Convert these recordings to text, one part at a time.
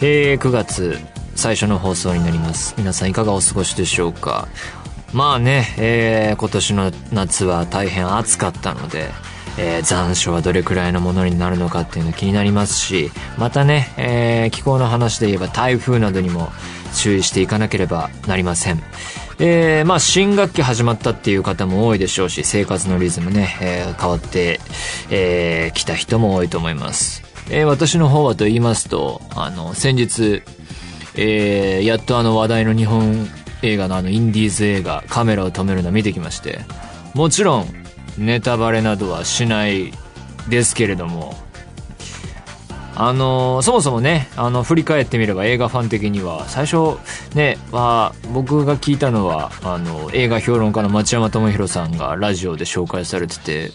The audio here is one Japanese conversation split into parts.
えー、9月最初の放送になります。皆さんいかがお過ごしでしょうか？まあね、えー、今年の夏は大変暑かったのでえー残暑はどれくらいのものになるのかっていうの気になりますしまたね、えー気候の話で言えば台風などにも注意していかなければなりません。えーまあ新学期始まったっていう方も多いでしょうし生活のリズムね、えー変わってき、えー来た人も多いと思います、えー私の方はと言いますとあの先日えーやっとあの話題の日本映画のあのインディーズ映画カメラを止めるのを見てきましてもちろんネタバレなどはしないですけれどもあのそもそもねあの振り返ってみれば映画ファン的には最初ねは僕が聞いたのはあの映画評論家の町山智博さんがラジオで紹介されてて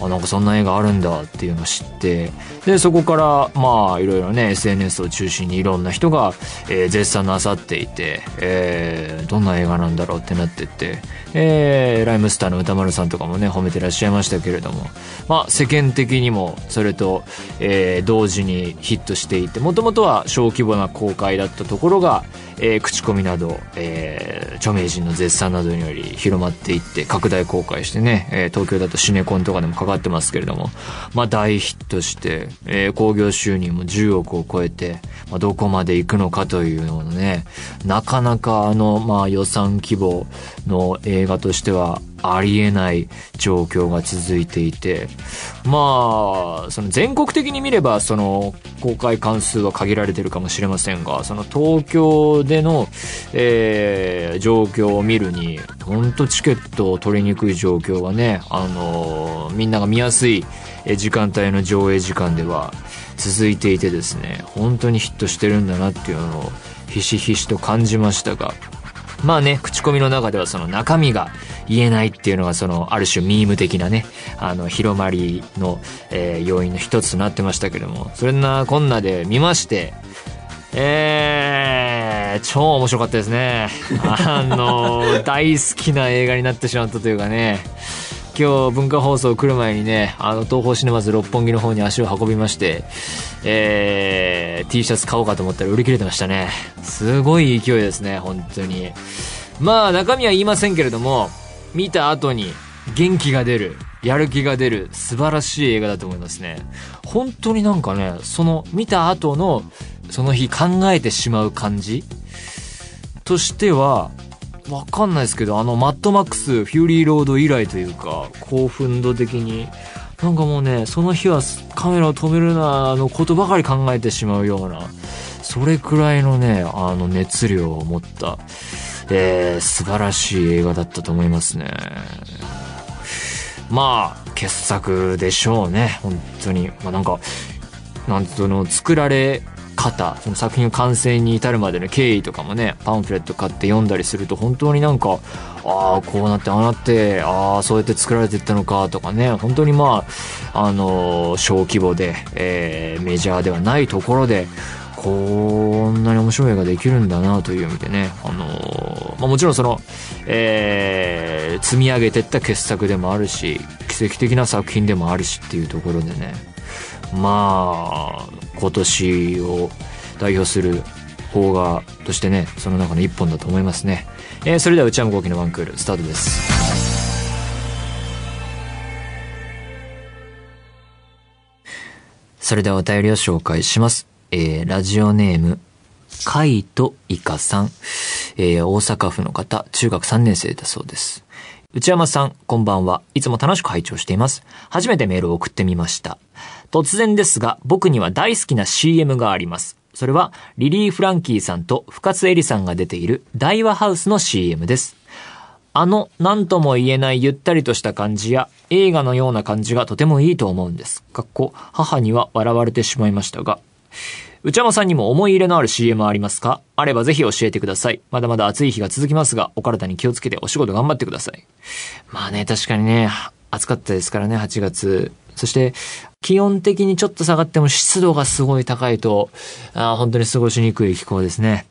あなんかそんな映画あるんだっていうのを知ってでそこからまあいろいろね SNS を中心にいろんな人が、えー絶賛なさっていて、えーどんな映画なんだろうってなってって、えーライムスターの歌丸さんとかもね褒めてらっしゃいましたけれども。まあ世間的にもそれと、えー同時にヒットしていてもともとは小規模な公開だったところが、えー口コミなど、えー著名人の絶賛などにより広まっていって拡大公開してね、えー東京だとシネコンとかでもかかってますけれども。まあ大ヒットして、えー興行収入も10億を超えて、まあ、どこまで行くのかというのをねなかなかあの、まあ、予算規模の映画としてはありえない状況が続いていてまあその全国的に見ればその公開関数は限られてるかもしれませんがその東京での、えー状況を見るに本当チケットを取りにくい状況がねあのみんなが見やすい時間帯の上映時間では続いていてですね本当にヒットしてるんだなっていうのをひしひしと感じましたがまあね、口コミの中ではその中身が言えないっていうのがそのある種ミーム的なね、あの広まりの、えー要因の一つとなってましたけども、それなこんなで見まして、えー、超面白かったですね。あの、大好きな映画になってしまったというかね、今日文化放送来る前にね、あの東宝シネマズ六本木の方に足を運びまして、えー、T シャツ買おうかと思ったら売り切れてましたね。すごい勢いですね、本当に。まあ中身は言いませんけれども、見た後に元気が出る、やる気が出る、素晴らしい映画だと思いますね。本当になんかね、その見た後の、その日考えてしまう感じとしては、わかんないですけど、あの、マッドマックス、フューリーロード以来というか、興奮度的に、なんかもうね、その日はカメラを止めるな、のことばかり考えてしまうような、それくらいのね、あの、熱量を持った、えー、素晴らしい映画だったと思いますね。まあ、傑作でしょうね、本当に。まあなんか、なんとの作られ方その作品の完成に至るまでの経緯とかもねパンフレット買って読んだりすると本当になんかああこうなってああなってああそうやって作られていったのかとかね本当にまああのー小規模で、えーメジャーではないところでこんなに面白い映画できるんだなという意味でね、あのーまあ、もちろんその、えー積み上げてった傑作でもあるし奇跡的な作品でもあるしっていうところでねまあ今年を代表する邦画としてねその中の一本だと思いますね、えーそれでは内山昂輝のワンクールスタートですそれではお便りを紹介します。えーラジオネーム、カイトイカさん。えー大阪府の方、中学3年生だそうです。内山さん、こんばんは。いつも楽しく拝聴しています。初めてメールを送ってみました。突然ですが、僕には大好きな CM があります。それは、リリー・フランキーさんと深津絵里さんが出ている大和ハウスの CM です。あの、何とも言えないゆったりとした感じや、映画のような感じがとてもいいと思うんです。かっこ、母には笑われてしまいましたが、内山さんにも思い入れのある CM ありますか？あればぜひ教えてください。まだまだ暑い日が続きますが、お体に気をつけてお仕事頑張ってください。まあね、確かにね、暑かったですからね、8月。そして、気温的にちょっと下がっても湿度がすごい高いと、あ本当に過ごしにくい気候ですね。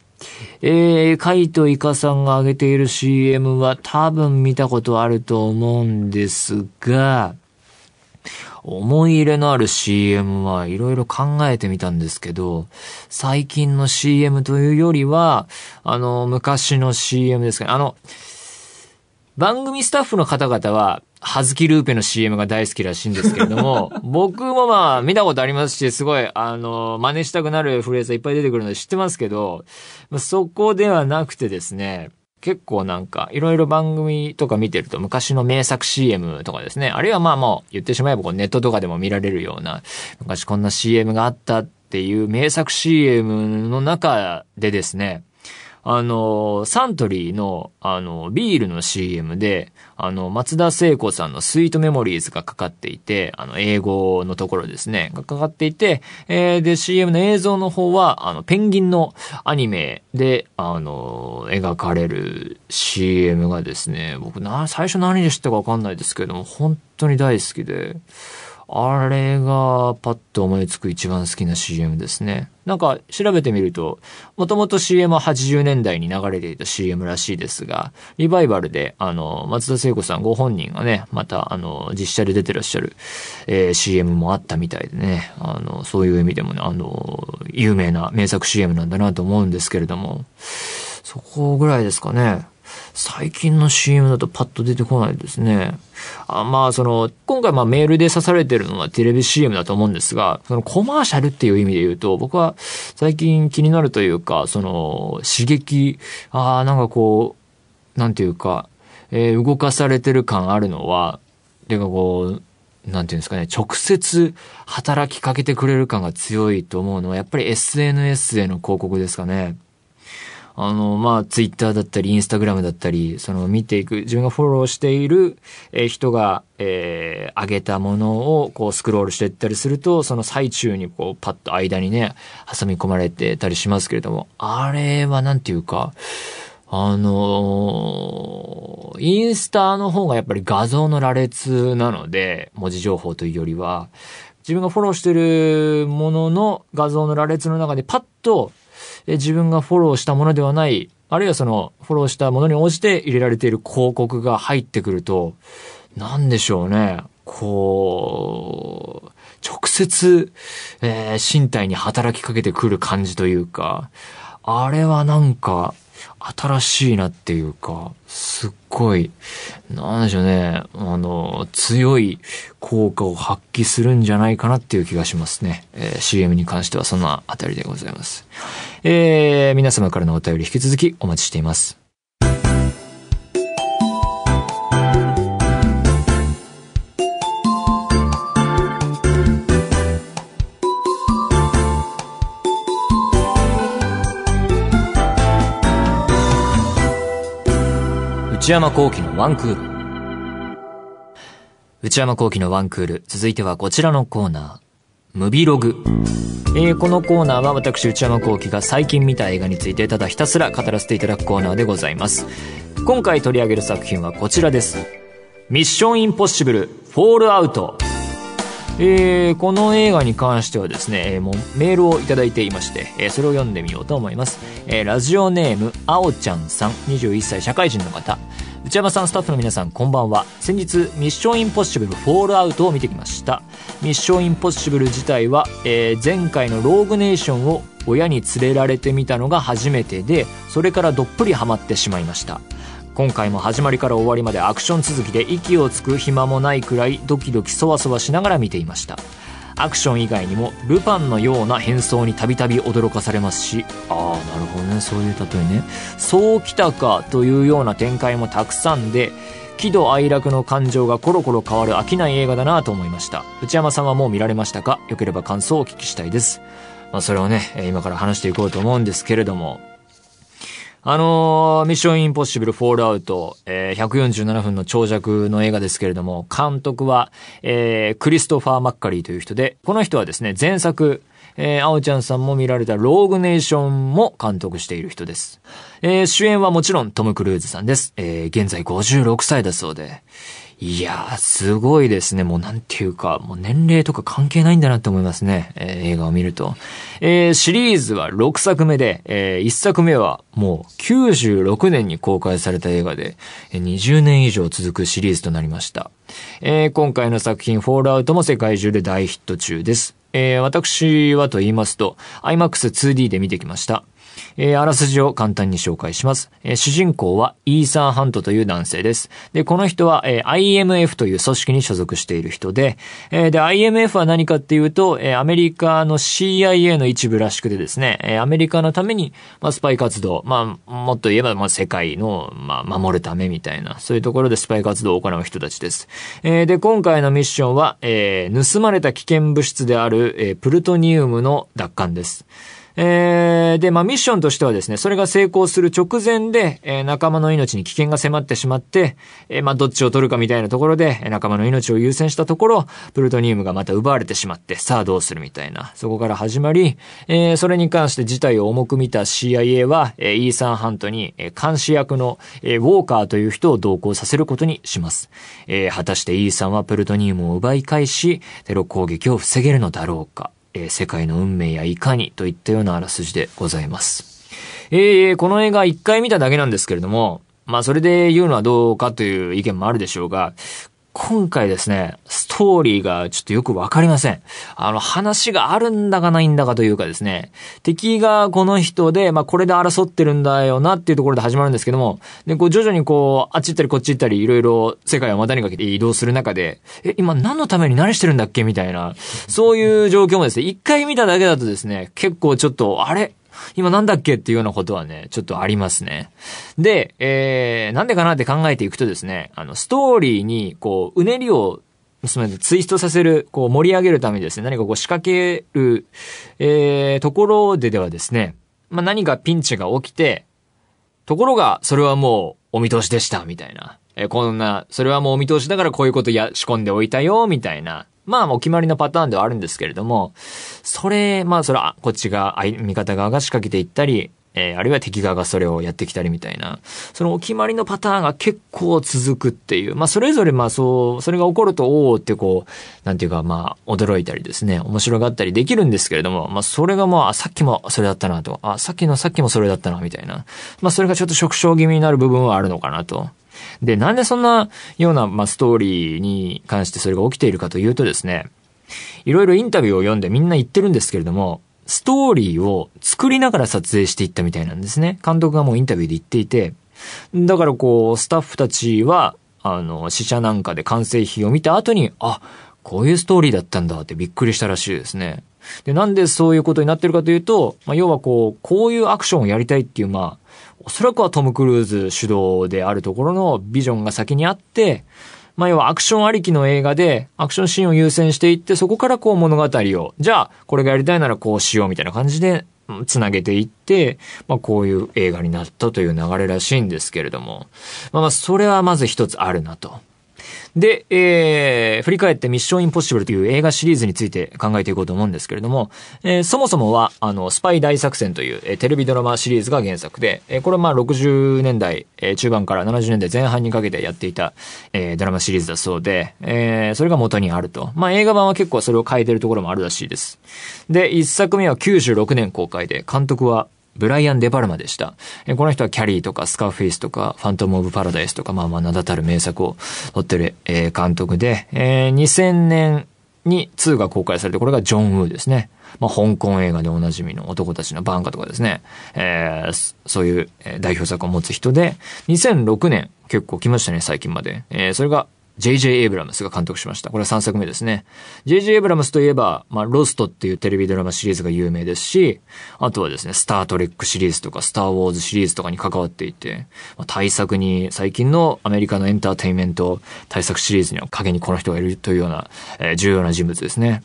えー、カイトイカさんが上げている CM は多分見たことあると思うんですが、思い入れのある CM はいろいろ考えてみたんですけど、最近の CM というよりは、あの、昔の CM ですかね。あの、番組スタッフの方々は、はずきルーペの CM が大好きらしいんですけれども、僕もまあ見たことありますし、すごい、あの、真似したくなるフレーズがいっぱい出てくるので知ってますけど、そこではなくてですね、結構なんか、いろいろ番組とか見てると昔の名作 CM とかですね、あるいはまあもう言ってしまえばこうネットとかでも見られるような、昔こんな CM があったっていう名作 CM の中でですね、あの、サントリーの、あの、ビールの CM で、あの、松田聖子さんのスイートメモリーズがかかっていて、あの、英語のところですね、がかかっていて、えー、で、CM の映像の方は、あの、ペンギンのアニメで、あの、描かれる CM がですね、僕な、最初何で知ったかわかんないですけれども、本当に大好きで、あれがパッと思いつく一番好きな CM ですね。なんか調べてみると、もともと CM は80年代に流れていた CM らしいですが、リバイバルで、あの、松田聖子さんご本人がね、また、あの、実写で出てらっしゃる、えー CM もあったみたいでね、あの、そういう意味でもね、あの、有名な名作 CM なんだなと思うんですけれども、そこぐらいですかね。最近の CM だとパッと出てこないですね。あまあ、その、今回まあメールで刺されてるのはテレビ CM だと思うんですが、そのコマーシャルっていう意味で言うと、僕は最近気になるというか、その、刺激、ああ、なんかこう、なんていうか、えー動かされてる感あるのは、てかこう、なんていうんですかね、直接働きかけてくれる感が強いと思うのは、やっぱり SNS への広告ですかね。あの、まあ、ツイッターだったり、インスタグラムだったり、その見ていく、自分がフォローしている、えー人が、えー上げたものを、こう、スクロールしていったりすると、その最中に、こう、パッと間にね、挟み込まれてたりしますけれども、あれはなんていうか、あのーインスタの方がやっぱり画像の羅列なので、文字情報というよりは、自分がフォローしているものの画像の羅列の中でパッと、え自分がフォローしたものではない、あるいはそのフォローしたものに応じて入れられている広告が入ってくると、なんでしょうね、こう、直接、えー身体に働きかけてくる感じというか、あれはなんか、新しいなっていうか、すっごい、なんでしょうね、あの、強い効果を発揮するんじゃないかなっていう気がしますね。えー CM に関してはそんなあたりでございます。えー皆様からのお便り引き続きお待ちしています。内山幸喜のワンクール。内山幸喜のワンクール。続いてはこちらのコーナー。ムビログ。えーこのコーナーは私内山幸喜が最近見た映画についてただひたすら語らせていただくコーナーでございます。今回取り上げる作品はこちらです。ミッションインポッシブル、フォールアウト。えーこの映画に関してはですね、えーもうメールをいただいていまして、えーそれを読んでみようと思います。えーラジオネーム、あおちゃんさん、21歳社会人の方。内山さん、スタッフの皆さん、こんばんは。先日、ミッションインポッシブルフォールアウトを見てきました。ミッションインポッシブル自体は、えー前回のローグネーションを親に連れられてみたのが初めてで、それからどっぷりハマってしまいました。今回も始まりから終わりまでアクション続きで息をつく暇もないくらいドキドキそわそわしながら見ていましたアクション以外にもルパンのような変装にたびたび驚かされますし。ああなるほどね。そういう例えね。そうきたかというような展開もたくさんで喜怒哀楽の感情がコロコロ変わる飽きない映画だなと思いました。内山さんはもう見られましたか？よければ感想をお聞きしたいです。まあそれをねえー今から話していこうと思うんですけれどもあのーミッションインポッシブルフォールアウト、えー147分の長尺の映画ですけれども、監督は、えークリストファー・マッカリーという人で、この人はですね、前作、えー、青ちゃんさんも見られたローグネーションも監督している人です。えー、主演はもちろんトム・クルーズさんです。えー、現在56歳だそうで。いやー、すごいですね。もうなんていうか、もう年齢とか関係ないんだなって思いますね。えー、映画を見ると。えー、シリーズは6作目で、えー、1作目はもう96年に公開された映画で、20年以上続くシリーズとなりました。えー、今回の作品、フォールアウトも世界中で大ヒット中です。えー、私はと言いますと、IMAX2D で見てきました。えー、あらすじを簡単に紹介します。えー、主人公はイーサー・ハントという男性です。で、この人は、えー、IMF という組織に所属している人で、えー、で、IMF は何かっていうと、えー、アメリカの CIA の一部らしくてですね、えー、アメリカのために、まあ、スパイ活動、まあ、もっと言えば、まあ、世界の、まあ、守るためみたいな、そういうところでスパイ活動を行う人たちです。えー、で、今回のミッションは、えー、盗まれた危険物質である、えー、プルトニウムの奪還です。えー、で、まあ、ミッションとしてはですね、それが成功する直前で、えー、仲間の命に危険が迫ってしまって、えー、まあ、どっちを取るかみたいなところで、仲間の命を優先したところ、プルトニウムがまた奪われてしまって、さあどうするみたいな、そこから始まり、えー、それに関して事態を重く見た CIA は、えー、イーサン・ハントに、えー、監視役の、えー、ウォーカーという人を同行させることにします。えー、果たしてイーサンはプルトニウムを奪い返し、テロ攻撃を防げるのだろうか。えー、世界の運命やいかにといったようなあらすじでございます。えー、この映画一回見ただけなんですけれども、まあそれで言うのはどうかという意見もあるでしょうが、今回ですね、ストーリーがちょっとよくわかりません。あの、話があるんだかないんだかというかですね、敵がこの人で、まあ、これで争ってるんだよなっていうところで始まるんですけども、で、こう、徐々にこう、あっち行ったりこっち行ったり、いろいろ世界を股にかけて移動する中で、え、今何のために何してるんだっけみたいな、そういう状況もですね、一回見ただけだとですね、結構ちょっと、あれ？今なんだっけっていうようなことはね、ちょっとありますね。で、えー、なんでかなって考えていくとですね、あの、ストーリーに、こう、うねりをすみません、ツイストさせる、こう盛り上げるためにですね、何かこう仕掛ける、えー、ところでではですね、まあ、何かピンチが起きて、ところが、それはもうお見通しでした、みたいな。え、こんな、それはもうお見通しだからこういうことや、仕込んでおいたよ、みたいな。まあ、もう決まりのパターンではあるんですけれども、それ、まあ、それは、こっちが、味方側が仕掛けていったり、えー、あるいは敵側がそれをやってきたりみたいな、そのお決まりのパターンが結構続くっていう、まあそれぞれまあそう、それが起こると、おおってこう、なんていうかまあ驚いたりですね、面白がったりできるんですけれども、まあそれがまあさっきもそれだったなと、あ、さっきのさっきもそれだったなみたいな、まあそれがちょっと縮小気味になる部分はあるのかなと。で、なんでそんなような、まあ、ストーリーに関してそれが起きているかというとですね、いろいろインタビューを読んでみんな言ってるんですけれども、ストーリーを作りながら撮影していったみたいなんですね。監督がもうインタビューで言っていて、だからこう、スタッフたちは、あの、試写なんかで完成品を見た後に、あ、こういうストーリーだったんだってびっくりしたらしいですね。で、なんでそういうことになってるかというと、まあ、要はこう、こういうアクションをやりたいっていう、まあ、おそらくはトム・クルーズ主導であるところのビジョンが先にあって、まあ要はアクションありきの映画で、アクションシーンを優先していって、そこからこう物語を、じゃあ、これがやりたいならこうしようみたいな感じで、つなげていって、まあこういう映画になったという流れらしいんですけれども、まあまあそれはまず一つあるなと。で、えー、振り返ってミッションインポッシブルという映画シリーズについて考えていこうと思うんですけれども、えー、そもそもは、あの、スパイ大作戦という、えー、テレビドラマシリーズが原作で、えー、これはまあ60年代、えー、中盤から70年代前半にかけてやっていた、えー、ドラマシリーズだそうで、えー、それが元にあると。まあ映画版は結構それを変えてるところもあるらしいです。で、一作目は96年公開で、監督はブライアン・デ・パルマでした。この人はキャリーとかスカーフェイスとかファントム・オブ・パラダイスとかまあまあ名だたる名作を撮ってる、え監督で、え、2000年に2が公開されて、これがジョン・ウーですね。まあ、香港映画でおなじみの男たちのバンカとかですね。えー、そういう代表作を持つ人で、2006年結構来ましたね、最近まで。えー、それが J.J. エイブラムスが監督しました。これは3作目ですね。J.J. エイブラムスといえば、まあ、ロストっていうテレビドラマシリーズが有名ですし、あとはですね、スタートレックシリーズとか、スターウォーズシリーズとかに関わっていて、まあ、大作に、最近のアメリカのエンターテインメント大作シリーズには影にこの人がいるというような、えー、重要な人物ですね。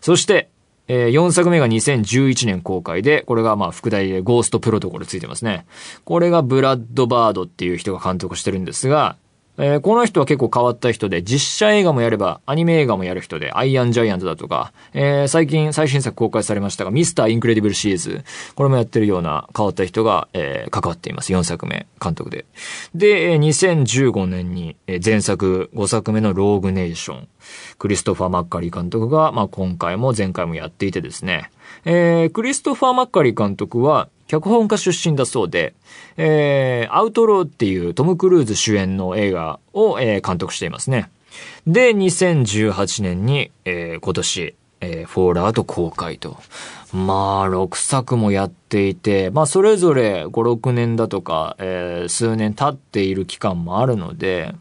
そして、えー、4作目が2011年公開で、これがまあ副題でゴーストプロトコルついてますね。これがブラッドバードっていう人が監督してるんですが、えー、この人は結構変わった人で、実写映画もやれば、アニメ映画もやる人で、アイアンジャイアントだとか、えー、最近最新作公開されましたが、ミスターインクレディブルシリーズ、これもやってるような変わった人が、えー、関わっています。4作目、監督で。で、2015年に、前作5作目のローグネーション、クリストファー・マッカリー監督が、まあ、今回も前回もやっていてですね、えー、クリストファー・マッカリー監督は、脚本家出身だそうで、えー、アウトローっていうトム・クルーズ主演の映画を、えー、監督していますね。で、2018年に、えー、今年、えー、フォールアウト公開と。まあ、6作もやっていて、まあ、それぞれ5、6年だとか、えー、数年経っている期間もあるので、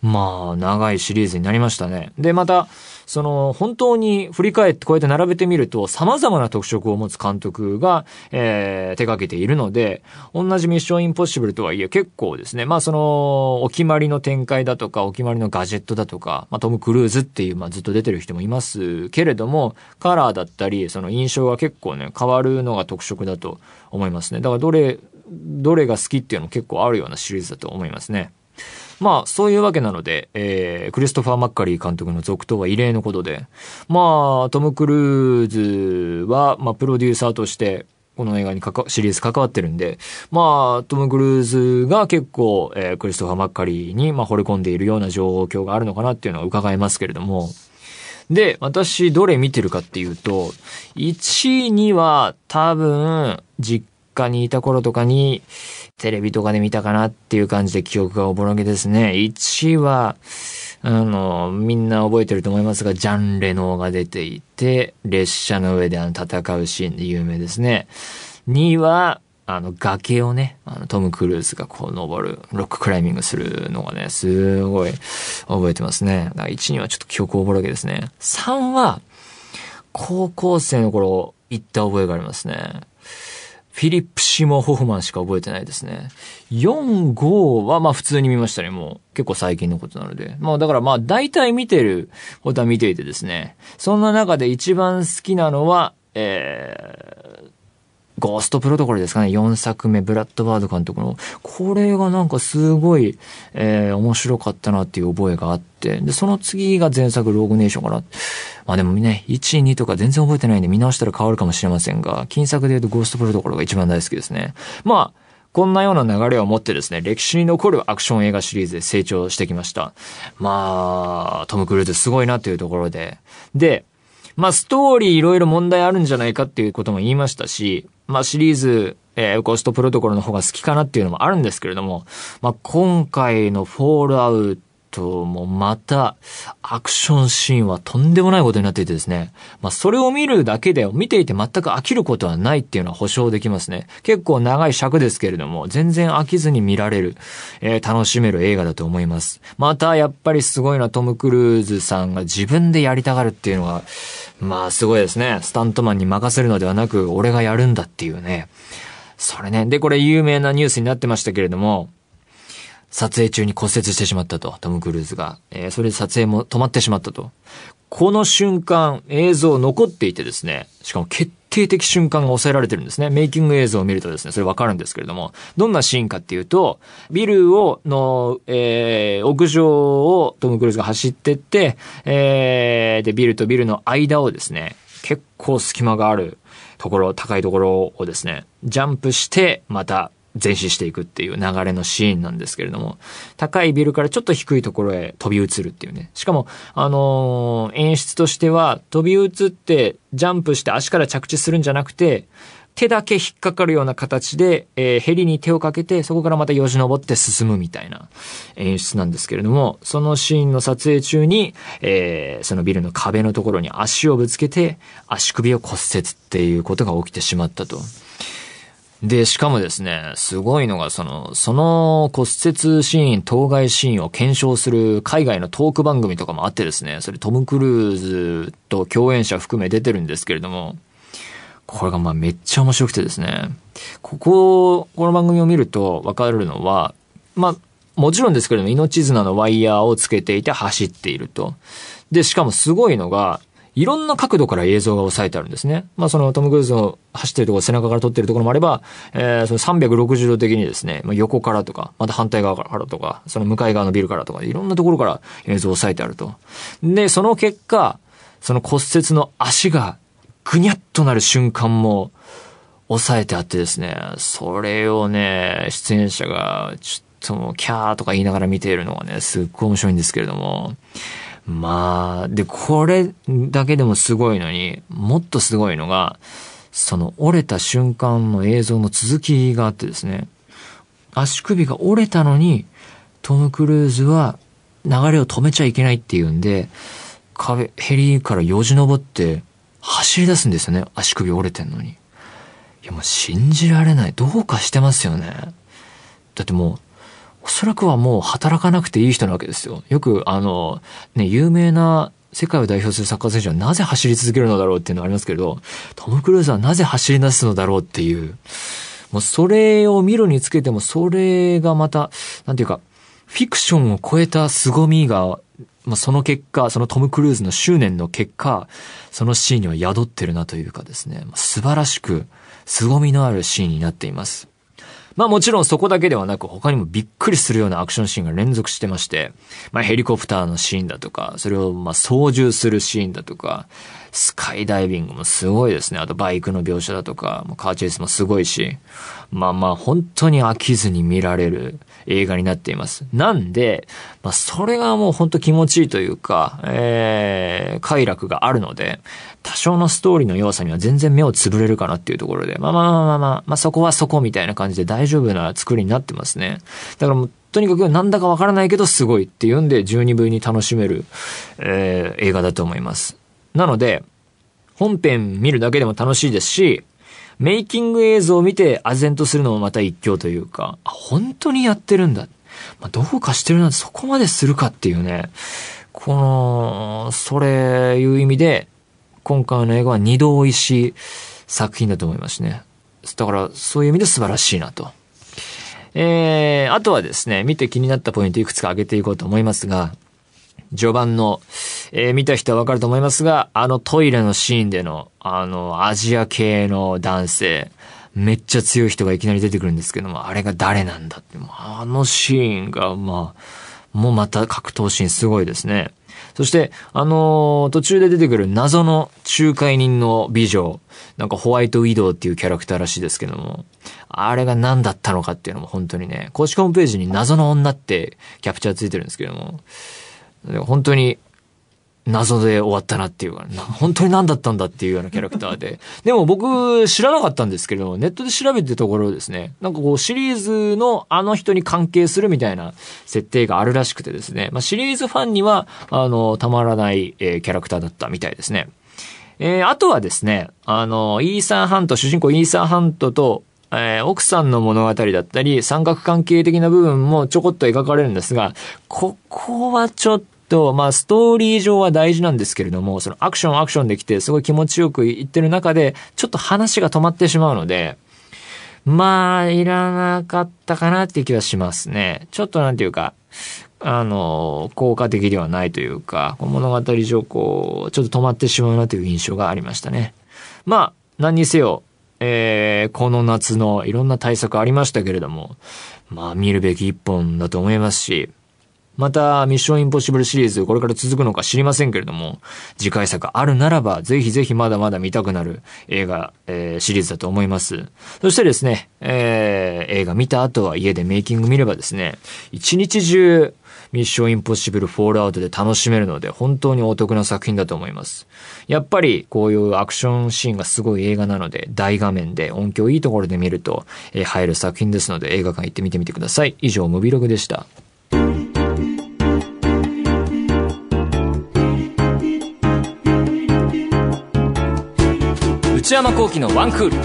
まあ、長いシリーズになりましたね。で、また、その、本当に振り返ってこうやって並べてみると、様々な特色を持つ監督が、えー、手掛けているので、同じミッションインポッシブルとはいえ結構ですね、まあその、お決まりの展開だとか、お決まりのガジェットだとか、まあトム・クルーズっていう、まあずっと出てる人もいますけれども、カラーだったり、その印象が結構ね、変わるのが特色だと思いますね。だからどれ、どれが好きっていうのも結構あるようなシリーズだと思いますね。まあ、そういうわけなので、えー、クリストファー・マッカリー監督の続投は異例のことで、まあ、トム・クルーズは、まあ、プロデューサーとして、この映画にかか、シリーズ関わってるんで、まあ、トム・クルーズが結構、えー、クリストファー・マッカリーに、まあ、惚れ込んでいるような状況があるのかなっていうのは伺えますけれども、で、私、どれ見てるかっていうと、1位には多分、実家にいた頃とかに、テレビとかで見たかなっていう感じで記憶がおぼろげですね。1は、あの、みんな覚えてると思いますが、ジャン・レノーが出ていて、列車の上であの戦うシーンで有名ですね。2は、あの、崖をね、あの、トム・クルーズがこう登る、ロッククライミングするのがね、すごい覚えてますね。だから1、2はちょっと記憶おぼろげですね。3は、高校生の頃行った覚えがありますね。フィリップ・シモ・ホフマンしか覚えてないですね。4、5はまあ普通に見ましたね、もう。結構最近のことなので。まあだからまあ大体見てることは見ていてですね。そんな中で一番好きなのは、えー、ゴーストプロトコルですかね。4作目、ブラッドバード監督の。これがなんかすごい、えー、面白かったなっていう覚えがあって。で、その次が前作、ローグネーションかな。まあでもね、1、2とか全然覚えてないんで見直したら変わるかもしれませんが、金作で言うとゴーストプロトコルが一番大好きですね。まあ、こんなような流れを持ってですね、歴史に残るアクション映画シリーズで成長してきました。まあ、トム・クルーズすごいなというところで。で、まあ、ストーリーいろいろ問題あるんじゃないかっていうことも言いましたし、まあ、シリーズ、えー、ゴーストプロトコルの方が好きかなっていうのもあるんですけれども、まあ、今回のフォールアウト、と、もうまた、アクションシーンはとんでもないことになっていてですね。まあ、それを見るだけで、見ていて全く飽きることはないっていうのは保証できますね。結構長い尺ですけれども、全然飽きずに見られる、えー、楽しめる映画だと思います。また、やっぱりすごいのはトム・クルーズさんが自分でやりたがるっていうのが、まあ、すごいですね。スタントマンに任せるのではなく、俺がやるんだっていうね。それね。で、これ有名なニュースになってましたけれども、撮影中に骨折してしまったと、トム・クルーズが。えー、それで撮影も止まってしまったと。この瞬間、映像残っていてですね、しかも決定的瞬間が抑えられてるんですね。メイキング映像を見るとですね、それわかるんですけれども、どんなシーンかっていうと、ビルを、の、えー、屋上をトム・クルーズが走ってって、えー、で、ビルとビルの間をですね、結構隙間があるところ、高いところをですね、ジャンプして、また前進していくっていう流れのシーンなんですけれども、高いビルからちょっと低いところへ飛び移るっていうね。しかも、あのー、演出としては、飛び移ってジャンプして足から着地するんじゃなくて、手だけ引っかかるような形で、えー、ヘリに手をかけて、そこからまたよじ登って進むみたいな演出なんですけれども、そのシーンの撮影中に、えー、そのビルの壁のところに足をぶつけて、足首を骨折っていうことが起きてしまったと。で、しかもですね、すごいのが、その、その骨折シーン、当該シーンを検証する海外のトーク番組とかもあってですね、それトム・クルーズと共演者含め出てるんですけれども、これがまあめっちゃ面白くてですね、ここ、この番組を見るとわかるのは、まあ、もちろんですけれども、命綱のワイヤーをつけていて走っていると。で、しかもすごいのが、いろんな角度から映像が押さえてあるんですね。まあそのトム・クルーズの走ってるところ、背中から撮ってるところもあれば、えー、その360度的にですね、まあ、横からとか、また反対側からとか、その向かい側のビルからとか、いろんなところから映像を押さえてあると。で、その結果、その骨折の足がぐにゃっとなる瞬間も、抑えてあってですね、それをね、出演者が、ちょっともう、キャーとか言いながら見ているのがね、すっごい面白いんですけれども、まあ、で、これだけでもすごいのに、もっとすごいのが、その折れた瞬間の映像の続きがあってですね、足首が折れたのに、トム・クルーズは流れを止めちゃいけないっていうんで、壁、ヘリからよじ登って走り出すんですよね。足首折れてんのに。いやもう信じられない。どうかしてますよね。だってもう、おそらくはもう働かなくていい人なわけですよ。よく、あの、ね、有名な世界を代表するサッカー選手はなぜ走り続けるのだろうっていうのがありますけど、トム・クルーズはなぜ走り出すのだろうっていう、もうそれを見るにつけても、それがまた、なんていうか、フィクションを超えた凄みが、まあ、その結果、そのトム・クルーズの執念の結果、そのシーンには宿ってるなというかですね、素晴らしく、凄みのあるシーンになっています。まあもちろんそこだけではなく他にもびっくりするようなアクションシーンが連続してまして、まあヘリコプターのシーンだとか、それをまあ操縦するシーンだとか、スカイダイビングもすごいですね。あとバイクの描写だとか、カーチェイスもすごいし、まあまあ本当に飽きずに見られる映画になっています。なんで、まあそれがもう本当気持ちいいというか、えー、快楽があるので、多少のストーリーの弱さには全然目をつぶれるかなっていうところで、まあまあまあまあまあ、まあそこはそこみたいな感じで大丈夫な作りになってますね。だからもう、とにかくなんだかわからないけどすごいっていうんで十二分に楽しめる、えー、映画だと思います。なので、本編見るだけでも楽しいですし、メイキング映像を見て唖然とするのもまた一興というか、本当にやってるんだ。まあ、どうかしてるなんてそこまでするかっていうね、この、それいう意味で、今回の映画は二度美味しい作品だと思いますね。だから、そういう意味で素晴らしいなと。えー、あとはですね、見て気になったポイントいくつか挙げていこうと思いますが、序盤の、えー、見た人はわかると思いますが、あのトイレのシーンでの、あの、アジア系の男性、めっちゃ強い人がいきなり出てくるんですけども、あれが誰なんだって、あのシーンが、まあ、もうまた格闘シーンすごいですね。そして、あのー、途中で出てくる謎の仲介人の美女、なんかホワイトウィドウっていうキャラクターらしいですけども、あれが何だったのかっていうのも本当にね、公式ホームページに謎の女ってキャプチャーついてるんですけども、本当に謎で終わったなっていうか、本当に何だったんだっていうようなキャラクターで。でも僕知らなかったんですけど、ネットで調べてところですね、なんかこうシリーズのあの人に関係するみたいな設定があるらしくてですね、まあ、シリーズファンには、あの、たまらない、えー、キャラクターだったみたいですね。えー、あとはですね、あの、イーサーハント、主人公イーサーハントと、えー、奥さんの物語だったり、三角関係的な部分もちょこっと描かれるんですが、ここはちょっと、まあ、ストーリー上は大事なんですけれども、そのアクションアクションできて、すごい気持ちよくいってる中で、ちょっと話が止まってしまうので、まあ、いらなかったかなっていう気はしますね。ちょっとなんていうか、あの、効果的ではないというか、物語上こう、ちょっと止まってしまうなという印象がありましたね。まあ、何にせよ、えー、この夏のいろんな対策ありましたけれども、まあ見るべき一本だと思いますし、また、ミッションインポッシブルシリーズ、これから続くのか知りませんけれども、次回作あるならば、ぜひぜひまだまだ見たくなる映画、えー、シリーズだと思います。そしてですね、えー、映画見た後は家でメイキング見ればですね、一日中、ミッションインポッシブルフォールアウトで楽しめるので、本当にお得な作品だと思います。やっぱり、こういうアクションシーンがすごい映画なので、大画面で音響いいところで見ると、えー、入る作品ですので、映画館行ってみてみてください。以上、ムビログでした。内山幸喜のワンクール。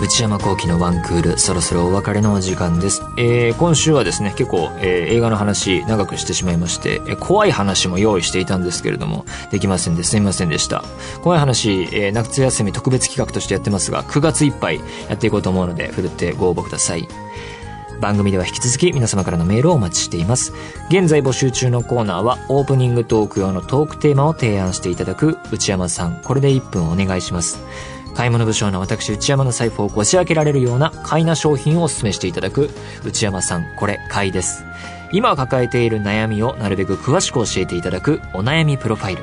内内山幸輝のワンクール、そろそろお別れのお時間です。えー、今週はですね、結構、えー、映画の話長くしてしまいまして、えー怖い話も用意していたんですけれども、できませんです。すみませんでした。怖い話、えー、夏休み特別企画としてやってますが、9月いっぱいやっていこうと思うので、ふるってご応募ください。番組では引き続き皆様からのメールをお待ちしています。現在募集中のコーナーはオープニングトーク用のトークテーマを提案していただく内山さん、これで1分お願いします。買い物不詳な私内山の財布をこじ開けられるような買いな商品をお勧めしていただく内山さん、これ買いです。今抱えている悩みをなるべく詳しく教えていただくお悩みプロファイル。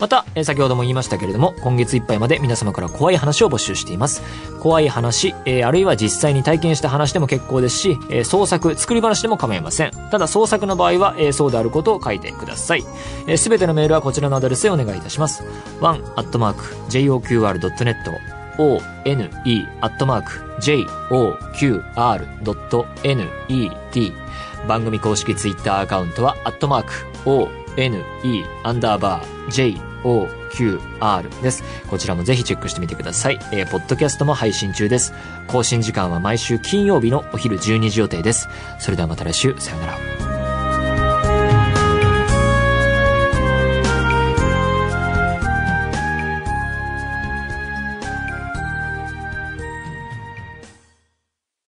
また、えー先ほども言いましたけれども、今月いっぱいまで皆様から怖い話を募集しています。怖い話、えーあるいは実際に体験した話でも結構ですし、えー創作、作り話でも構いません。ただ創作の場合は、えーそうであることを書いてください。すべてのメールはこちらのアドレスへお願いいたします。one.joqr.net one.joqr.net 番組公式ツイッターアカウントは、アットマーク、n e アンダーバー、joqr です。こちらもぜひチェックしてみてください。えー、ポッドキャストも配信中です。更新時間は毎週金曜日のお昼12時予定です。それではまた来週、さよなら。